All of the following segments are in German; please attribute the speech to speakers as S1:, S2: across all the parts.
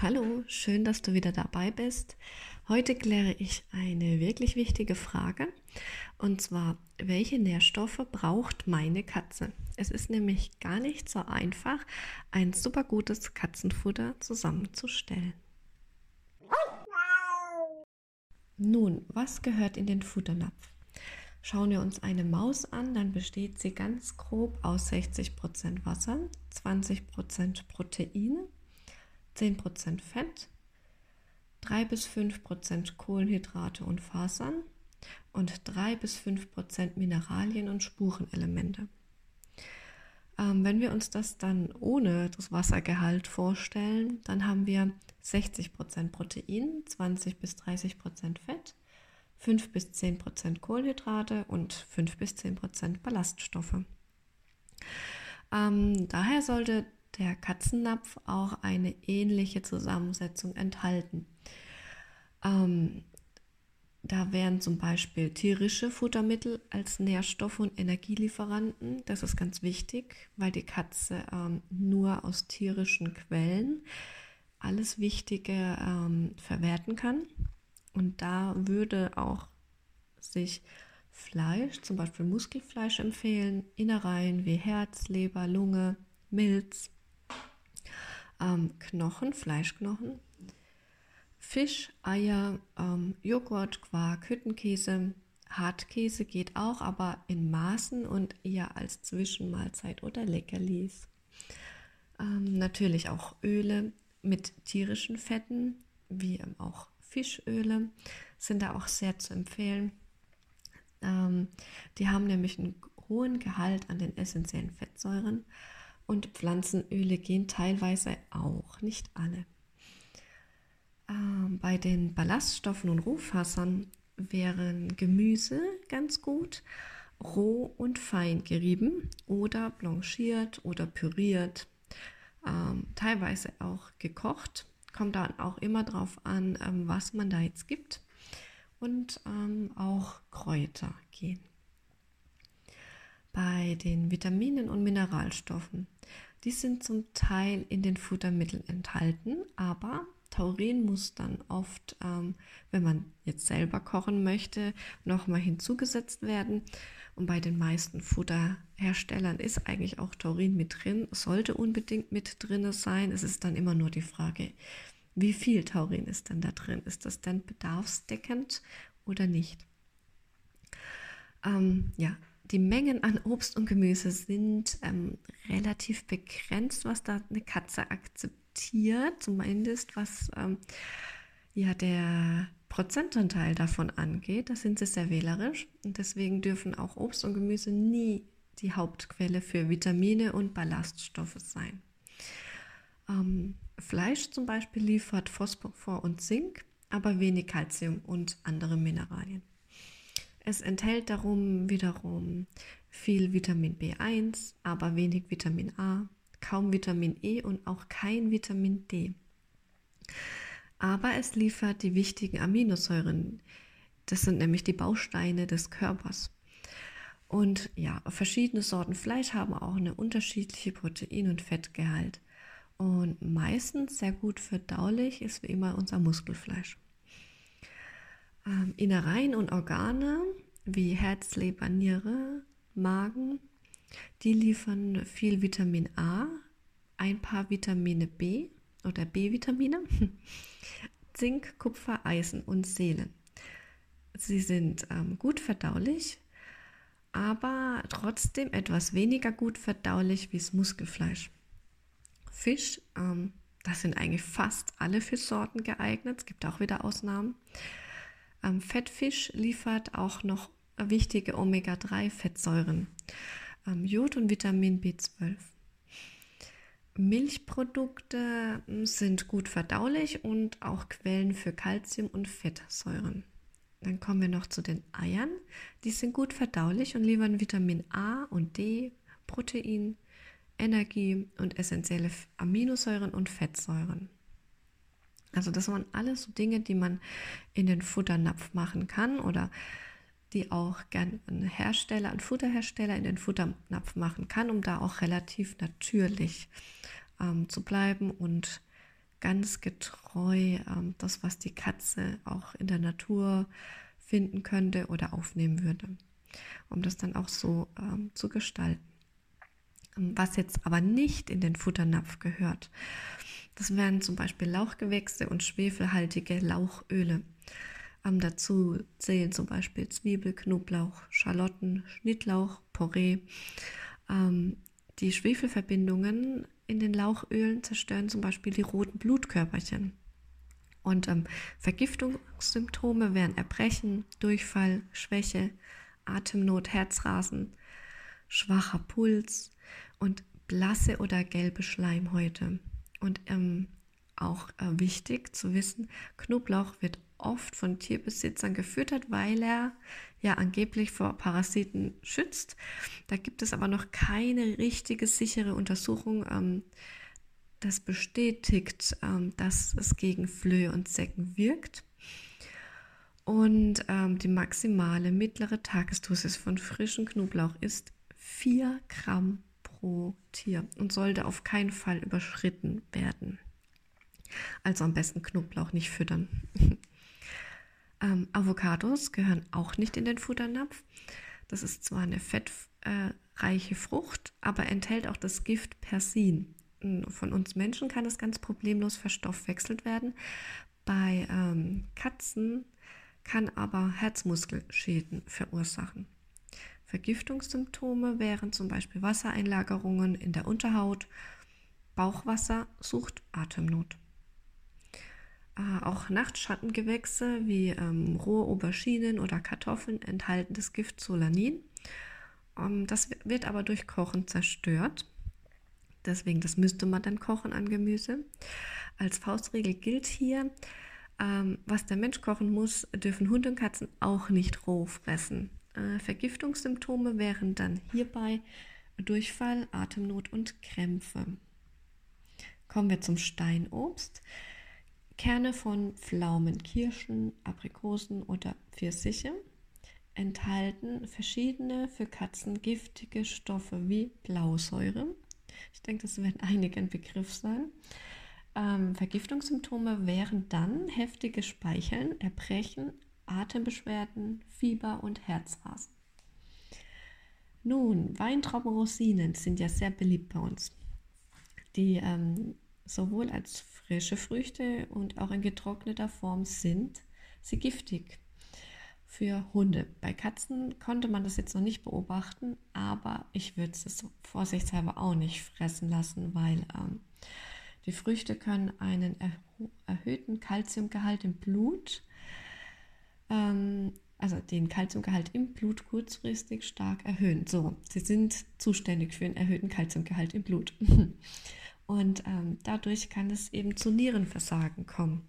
S1: Hallo, schön, dass du wieder dabei bist. Heute kläre ich eine wirklich wichtige Frage und zwar, welche Nährstoffe braucht meine Katze? Es ist nämlich gar nicht so einfach, ein super gutes Katzenfutter zusammenzustellen. Nun, was gehört in den Futternapf? Schauen wir uns eine Maus an, dann besteht sie ganz grob aus 60% Wasser, 20% Proteine, 10% Fett, 3 bis 5% Kohlenhydrate und Fasern und 3 bis 5% Mineralien und Spurenelemente. Ähm, wenn wir uns das dann ohne das Wassergehalt vorstellen, dann haben wir 60% Protein, 20 bis 30% Fett, 5 bis 10% Kohlenhydrate und 5 bis 10% Ballaststoffe. Ähm, daher sollte der Katzennapf auch eine ähnliche Zusammensetzung enthalten. Ähm, da wären zum Beispiel tierische Futtermittel als Nährstoff- und Energielieferanten. Das ist ganz wichtig, weil die Katze ähm, nur aus tierischen Quellen alles Wichtige ähm, verwerten kann. Und da würde auch sich Fleisch, zum Beispiel Muskelfleisch empfehlen, Innereien wie Herz, Leber, Lunge, Milz, ähm, Knochen, Fleischknochen, Fisch, Eier, ähm, Joghurt, Quark, Hüttenkäse, Hartkäse geht auch, aber in Maßen und eher als Zwischenmahlzeit oder Leckerlis. Ähm, natürlich auch Öle mit tierischen Fetten, wie auch Fischöle, sind da auch sehr zu empfehlen. Ähm, die haben nämlich einen hohen Gehalt an den essentiellen Fettsäuren und Pflanzenöle gehen teilweise auch, nicht alle. Ähm, bei den Ballaststoffen und Rohfassern wären Gemüse ganz gut, roh und fein gerieben oder blanchiert oder püriert, ähm, teilweise auch gekocht. Kommt dann auch immer darauf an, ähm, was man da jetzt gibt. Und ähm, auch Kräuter gehen bei den Vitaminen und Mineralstoffen. Die sind zum Teil in den Futtermitteln enthalten, aber Taurin muss dann oft, ähm, wenn man jetzt selber kochen möchte, nochmal hinzugesetzt werden. Und bei den meisten Futterherstellern ist eigentlich auch Taurin mit drin, sollte unbedingt mit drin sein. Es ist dann immer nur die Frage, wie viel Taurin ist denn da drin? Ist das denn bedarfsdeckend oder nicht? Ähm, ja, die Mengen an Obst und Gemüse sind ähm, relativ begrenzt, was da eine Katze akzeptiert, zumindest was ähm, ja der Prozentanteil davon angeht. Da sind sie sehr wählerisch und deswegen dürfen auch Obst und Gemüse nie die Hauptquelle für Vitamine und Ballaststoffe sein. Ähm, Fleisch zum Beispiel liefert Phosphor und Zink, aber wenig Kalzium und andere Mineralien. Es enthält darum wiederum viel Vitamin B1, aber wenig Vitamin A, kaum Vitamin E und auch kein Vitamin D. Aber es liefert die wichtigen Aminosäuren. Das sind nämlich die Bausteine des Körpers. Und ja, verschiedene Sorten Fleisch haben auch eine unterschiedliche Protein- und Fettgehalt. Und meistens sehr gut verdaulich ist wie immer unser Muskelfleisch. Ähm, Innereien und Organe wie Herz, Leber, Niere, Magen, die liefern viel Vitamin A, ein paar Vitamine B oder B-Vitamine, Zink, Kupfer, Eisen und Seelen. Sie sind ähm, gut verdaulich, aber trotzdem etwas weniger gut verdaulich wie das Muskelfleisch. Fisch, ähm, das sind eigentlich fast alle Fischsorten geeignet. Es gibt auch wieder Ausnahmen. Ähm, Fettfisch liefert auch noch wichtige Omega-3-Fettsäuren, ähm, Jod und Vitamin B12. Milchprodukte hm, sind gut verdaulich und auch Quellen für Kalzium und Fettsäuren. Dann kommen wir noch zu den Eiern. Die sind gut verdaulich und liefern Vitamin A und D, Protein, Energie und essentielle Aminosäuren und Fettsäuren. Also das waren alles so Dinge, die man in den Futternapf machen kann oder die auch gern ein Hersteller, ein Futterhersteller in den Futternapf machen kann, um da auch relativ natürlich ähm, zu bleiben und ganz getreu ähm, das, was die Katze auch in der Natur finden könnte oder aufnehmen würde, um das dann auch so ähm, zu gestalten. Ähm, was jetzt aber nicht in den Futternapf gehört, das wären zum Beispiel Lauchgewächse und schwefelhaltige Lauchöle. Ähm, dazu zählen zum Beispiel Zwiebel, Knoblauch, Schalotten, Schnittlauch, Porree. Ähm, die Schwefelverbindungen in den Lauchölen zerstören zum Beispiel die roten Blutkörperchen. Und ähm, Vergiftungssymptome wären Erbrechen, Durchfall, Schwäche, Atemnot, Herzrasen, schwacher Puls und blasse oder gelbe Schleimhäute. Und ähm, auch äh, wichtig zu wissen, Knoblauch wird oft von Tierbesitzern gefüttert, weil er ja angeblich vor Parasiten schützt. Da gibt es aber noch keine richtige sichere Untersuchung, ähm, das bestätigt, ähm, dass es gegen Flöhe und Säcken wirkt. Und ähm, die maximale mittlere Tagesdosis von frischem Knoblauch ist 4 Gramm pro Tier und sollte auf keinen Fall überschritten werden. Also am besten Knoblauch nicht füttern. ähm, Avocados gehören auch nicht in den Futternapf. Das ist zwar eine fettreiche Frucht, aber enthält auch das Gift Persin. Von uns Menschen kann es ganz problemlos verstoffwechselt werden. Bei ähm, Katzen kann aber Herzmuskelschäden verursachen. Vergiftungssymptome wären zum Beispiel Wassereinlagerungen in der Unterhaut, Bauchwassersucht, Atemnot. Äh, auch Nachtschattengewächse wie ähm, rohe Auberginen oder Kartoffeln enthalten das Gift Solanin. Ähm, das wird aber durch Kochen zerstört. Deswegen, das müsste man dann kochen an Gemüse. Als Faustregel gilt hier, ähm, was der Mensch kochen muss, dürfen Hunde und Katzen auch nicht roh fressen. Äh, Vergiftungssymptome wären dann hierbei Durchfall, Atemnot und Krämpfe. Kommen wir zum Steinobst. Kerne von Pflaumen, Kirschen, Aprikosen oder Pfirsiche enthalten verschiedene für Katzen giftige Stoffe wie Blausäure. Ich denke, das wird einigen ein Begriff sein. Ähm, Vergiftungssymptome wären dann heftiges Speicheln, Erbrechen, Atembeschwerden, Fieber und Herzrasen. Nun, Weintraubenrosinen sind ja sehr beliebt bei uns. Die ähm, sowohl als frische Früchte und auch in getrockneter Form sind sie giftig für Hunde. Bei Katzen konnte man das jetzt noch nicht beobachten, aber ich würde es vorsichtshalber auch nicht fressen lassen, weil ähm, die Früchte können einen erhöhten Kalziumgehalt im Blut, ähm, also den Kalziumgehalt im Blut kurzfristig stark erhöhen. So, sie sind zuständig für einen erhöhten Kalziumgehalt im Blut. Und ähm, dadurch kann es eben zu Nierenversagen kommen.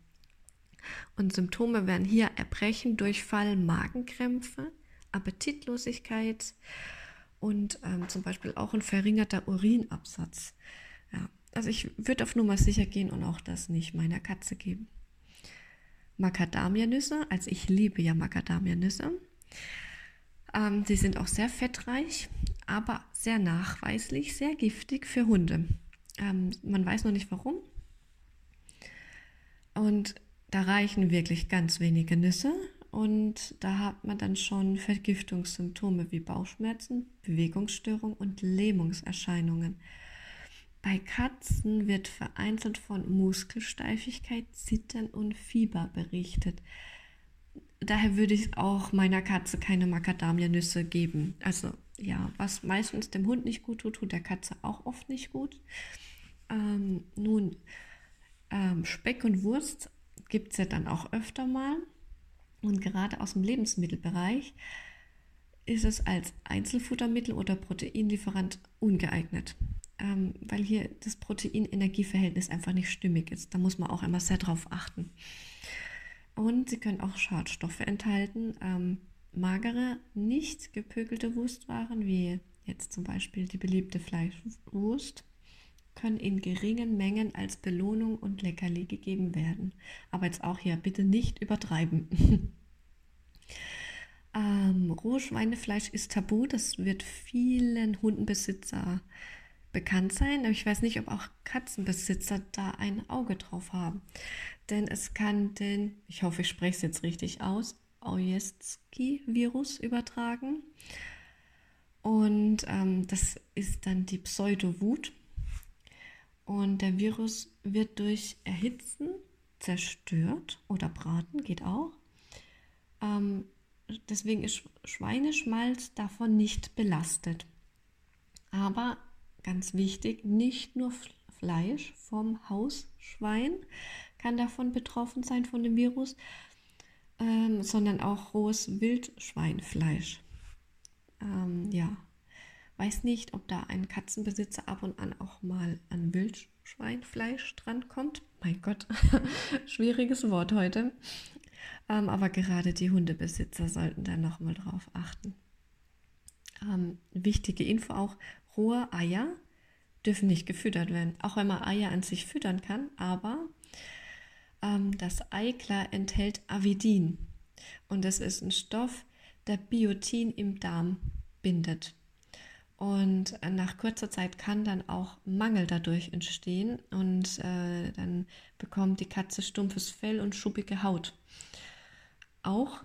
S1: Und Symptome wären hier Erbrechen, Durchfall, Magenkrämpfe, Appetitlosigkeit und ähm, zum Beispiel auch ein verringerter Urinabsatz. Ja, also ich würde auf Nummer sicher gehen und auch das nicht meiner Katze geben. Macadamianüsse, also ich liebe ja Macadamianüsse. Ähm, die sind auch sehr fettreich, aber sehr nachweislich, sehr giftig für Hunde. Ähm, man weiß noch nicht warum. Und da reichen wirklich ganz wenige Nüsse und da hat man dann schon Vergiftungssymptome wie Bauchschmerzen, Bewegungsstörung und Lähmungserscheinungen. Bei Katzen wird vereinzelt von Muskelsteifigkeit, Zittern und Fieber berichtet. Daher würde ich auch meiner Katze keine Macadamia-Nüsse geben. Also ja, was meistens dem Hund nicht gut tut, tut der Katze auch oft nicht gut. Ähm, nun, ähm, Speck und Wurst gibt es ja dann auch öfter mal. Und gerade aus dem Lebensmittelbereich ist es als Einzelfuttermittel oder Proteinlieferant ungeeignet, ähm, weil hier das Protein-Energieverhältnis einfach nicht stimmig ist. Da muss man auch immer sehr drauf achten. Und sie können auch Schadstoffe enthalten. Ähm, magere, nicht gepökelte Wurstwaren, wie jetzt zum Beispiel die beliebte Fleischwurst, können in geringen Mengen als Belohnung und Leckerli gegeben werden. Aber jetzt auch hier bitte nicht übertreiben. ähm, rohes Schweinefleisch ist tabu. Das wird vielen Hundenbesitzer bekannt sein, aber ich weiß nicht, ob auch Katzenbesitzer da ein Auge drauf haben. Denn es kann den, ich hoffe, ich spreche es jetzt richtig aus, Ojeski-Virus übertragen. Und ähm, das ist dann die Pseudowut. Und der Virus wird durch Erhitzen zerstört oder braten, geht auch. Ähm, deswegen ist Schweineschmalz davon nicht belastet. Aber ganz wichtig, nicht nur Fleisch vom Hausschwein kann davon betroffen sein von dem Virus, ähm, sondern auch rohes Wildschweinfleisch. Ähm, ja, weiß nicht, ob da ein Katzenbesitzer ab und an auch mal an Wildschweinfleisch drankommt. Mein Gott, schwieriges Wort heute. Ähm, aber gerade die Hundebesitzer sollten da nochmal drauf achten. Ähm, wichtige Info auch, rohe Eier dürfen nicht gefüttert werden. Auch wenn man Eier an sich füttern kann, aber ähm, das Eiklar enthält Avidin. Und das ist ein Stoff, der Biotin im Darm bindet. Und äh, nach kurzer Zeit kann dann auch Mangel dadurch entstehen und äh, dann bekommt die Katze stumpfes Fell und schuppige Haut. Auch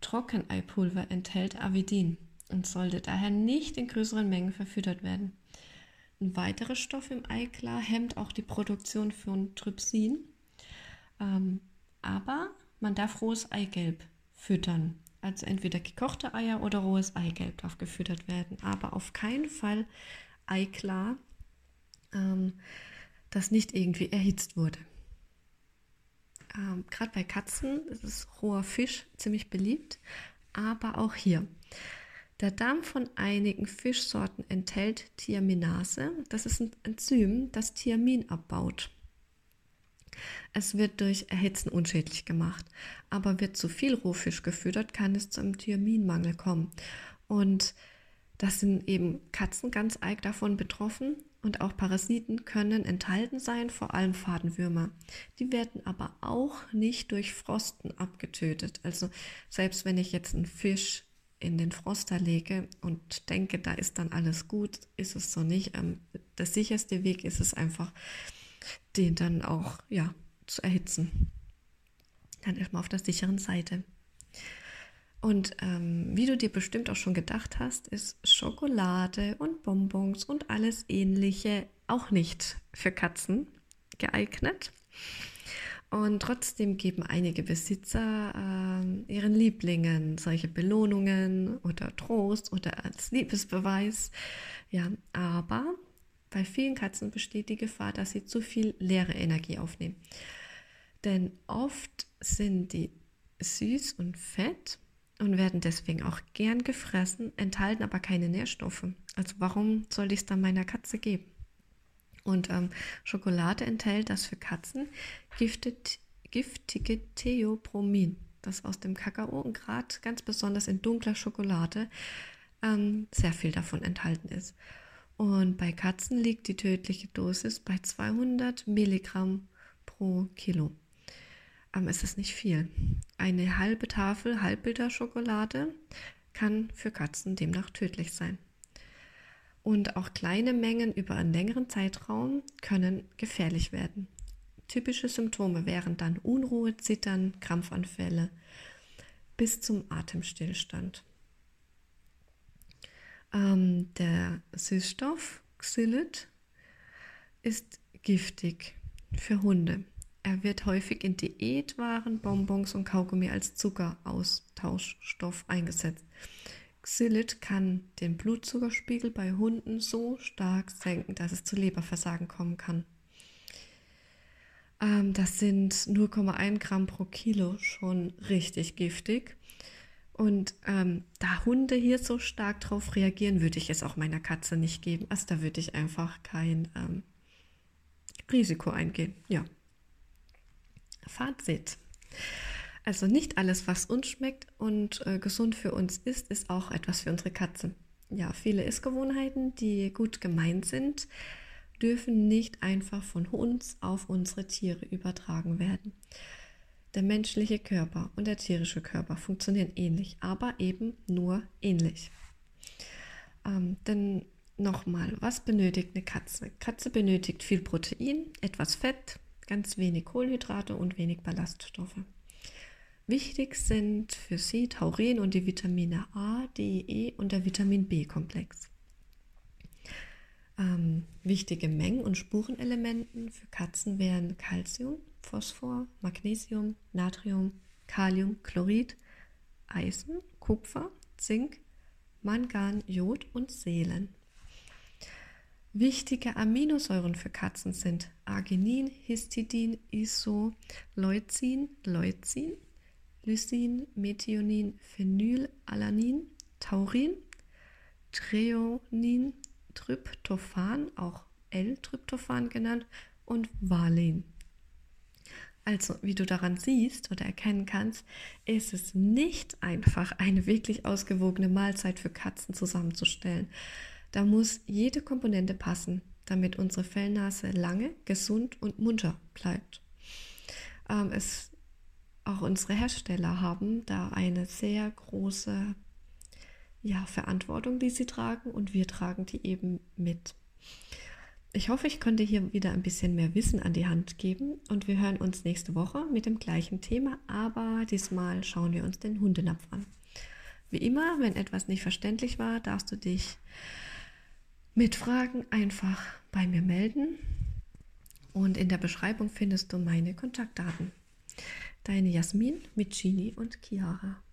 S1: Trockeneipulver enthält Avidin und sollte daher nicht in größeren Mengen verfüttert werden. Ein weiterer Stoff im Eiklar hemmt auch die Produktion von Trypsin, ähm, aber man darf rohes Eigelb füttern. Also entweder gekochte Eier oder rohes Eigelb darf gefüttert werden, aber auf keinen Fall Eiklar, ähm, das nicht irgendwie erhitzt wurde. Ähm, Gerade bei Katzen ist roher Fisch ziemlich beliebt, aber auch hier. Der Darm von einigen Fischsorten enthält Thiaminase. Das ist ein Enzym, das Thiamin abbaut. Es wird durch Erhitzen unschädlich gemacht, aber wird zu viel Rohfisch gefüttert, kann es zum Thiaminmangel kommen. Und das sind eben Katzen ganz arg davon betroffen und auch Parasiten können enthalten sein, vor allem Fadenwürmer. Die werden aber auch nicht durch Frosten abgetötet. Also selbst wenn ich jetzt einen Fisch in den Froster lege und denke, da ist dann alles gut, ist es so nicht. Ähm, der sicherste Weg ist es einfach, den dann auch ja, zu erhitzen. Dann ist man auf der sicheren Seite. Und ähm, wie du dir bestimmt auch schon gedacht hast, ist Schokolade und Bonbons und alles ähnliche auch nicht für Katzen geeignet. Und trotzdem geben einige Besitzer äh, ihren Lieblingen solche Belohnungen oder Trost oder als Liebesbeweis. Ja, aber bei vielen Katzen besteht die Gefahr, dass sie zu viel leere Energie aufnehmen. Denn oft sind die süß und fett und werden deswegen auch gern gefressen, enthalten aber keine Nährstoffe. Also warum soll ich es dann meiner Katze geben? Und ähm, Schokolade enthält das für Katzen giftet, giftige Theopromin, das aus dem Kakao und gerade ganz besonders in dunkler Schokolade ähm, sehr viel davon enthalten ist. Und bei Katzen liegt die tödliche Dosis bei 200 Milligramm pro Kilo. Ähm, es ist nicht viel. Eine halbe Tafel Halbbilders-Schokolade kann für Katzen demnach tödlich sein. Und auch kleine Mengen über einen längeren Zeitraum können gefährlich werden. Typische Symptome wären dann Unruhe, Zittern, Krampfanfälle bis zum Atemstillstand. Ähm, der Süßstoff Xylit ist giftig für Hunde. Er wird häufig in Diätwaren, Bonbons und Kaugummi als Zuckeraustauschstoff eingesetzt. Xylit kann den Blutzuckerspiegel bei Hunden so stark senken, dass es zu Leberversagen kommen kann. Ähm, das sind 0,1 Gramm pro Kilo schon richtig giftig. Und ähm, da Hunde hier so stark drauf reagieren, würde ich es auch meiner Katze nicht geben. Also da würde ich einfach kein ähm, Risiko eingehen. Ja. Fazit. Also nicht alles, was uns schmeckt und äh, gesund für uns ist, ist auch etwas für unsere Katze. Ja, viele Essgewohnheiten, die gut gemeint sind, dürfen nicht einfach von uns auf unsere Tiere übertragen werden. Der menschliche Körper und der tierische Körper funktionieren ähnlich, aber eben nur ähnlich. Ähm, denn nochmal, was benötigt eine Katze? Katze benötigt viel Protein, etwas Fett, ganz wenig Kohlenhydrate und wenig Ballaststoffe. Wichtig sind für sie Taurin und die Vitamine A, D, E und der Vitamin B-Komplex. Ähm, wichtige Mengen und Spurenelementen für Katzen wären Calcium, Phosphor, Magnesium, Natrium, Kalium, Chlorid, Eisen, Kupfer, Zink, Mangan, Jod und Selen. Wichtige Aminosäuren für Katzen sind Arginin, Histidin, Isoleucin, Leucin, Lysin, Methionin, Phenylalanin, Taurin, Treonin, Tryptophan, auch L-Tryptophan genannt, und Valen. Also, wie du daran siehst oder erkennen kannst, ist es nicht einfach, eine wirklich ausgewogene Mahlzeit für Katzen zusammenzustellen. Da muss jede Komponente passen, damit unsere Fellnase lange, gesund und munter bleibt. Ähm, es, auch unsere Hersteller haben da eine sehr große ja, Verantwortung, die sie tragen und wir tragen die eben mit. Ich hoffe, ich konnte hier wieder ein bisschen mehr Wissen an die Hand geben und wir hören uns nächste Woche mit dem gleichen Thema, aber diesmal schauen wir uns den Hundenapf an. Wie immer, wenn etwas nicht verständlich war, darfst du dich mit Fragen einfach bei mir melden und in der Beschreibung findest du meine Kontaktdaten. Deine Jasmin mit Gini und Chiara.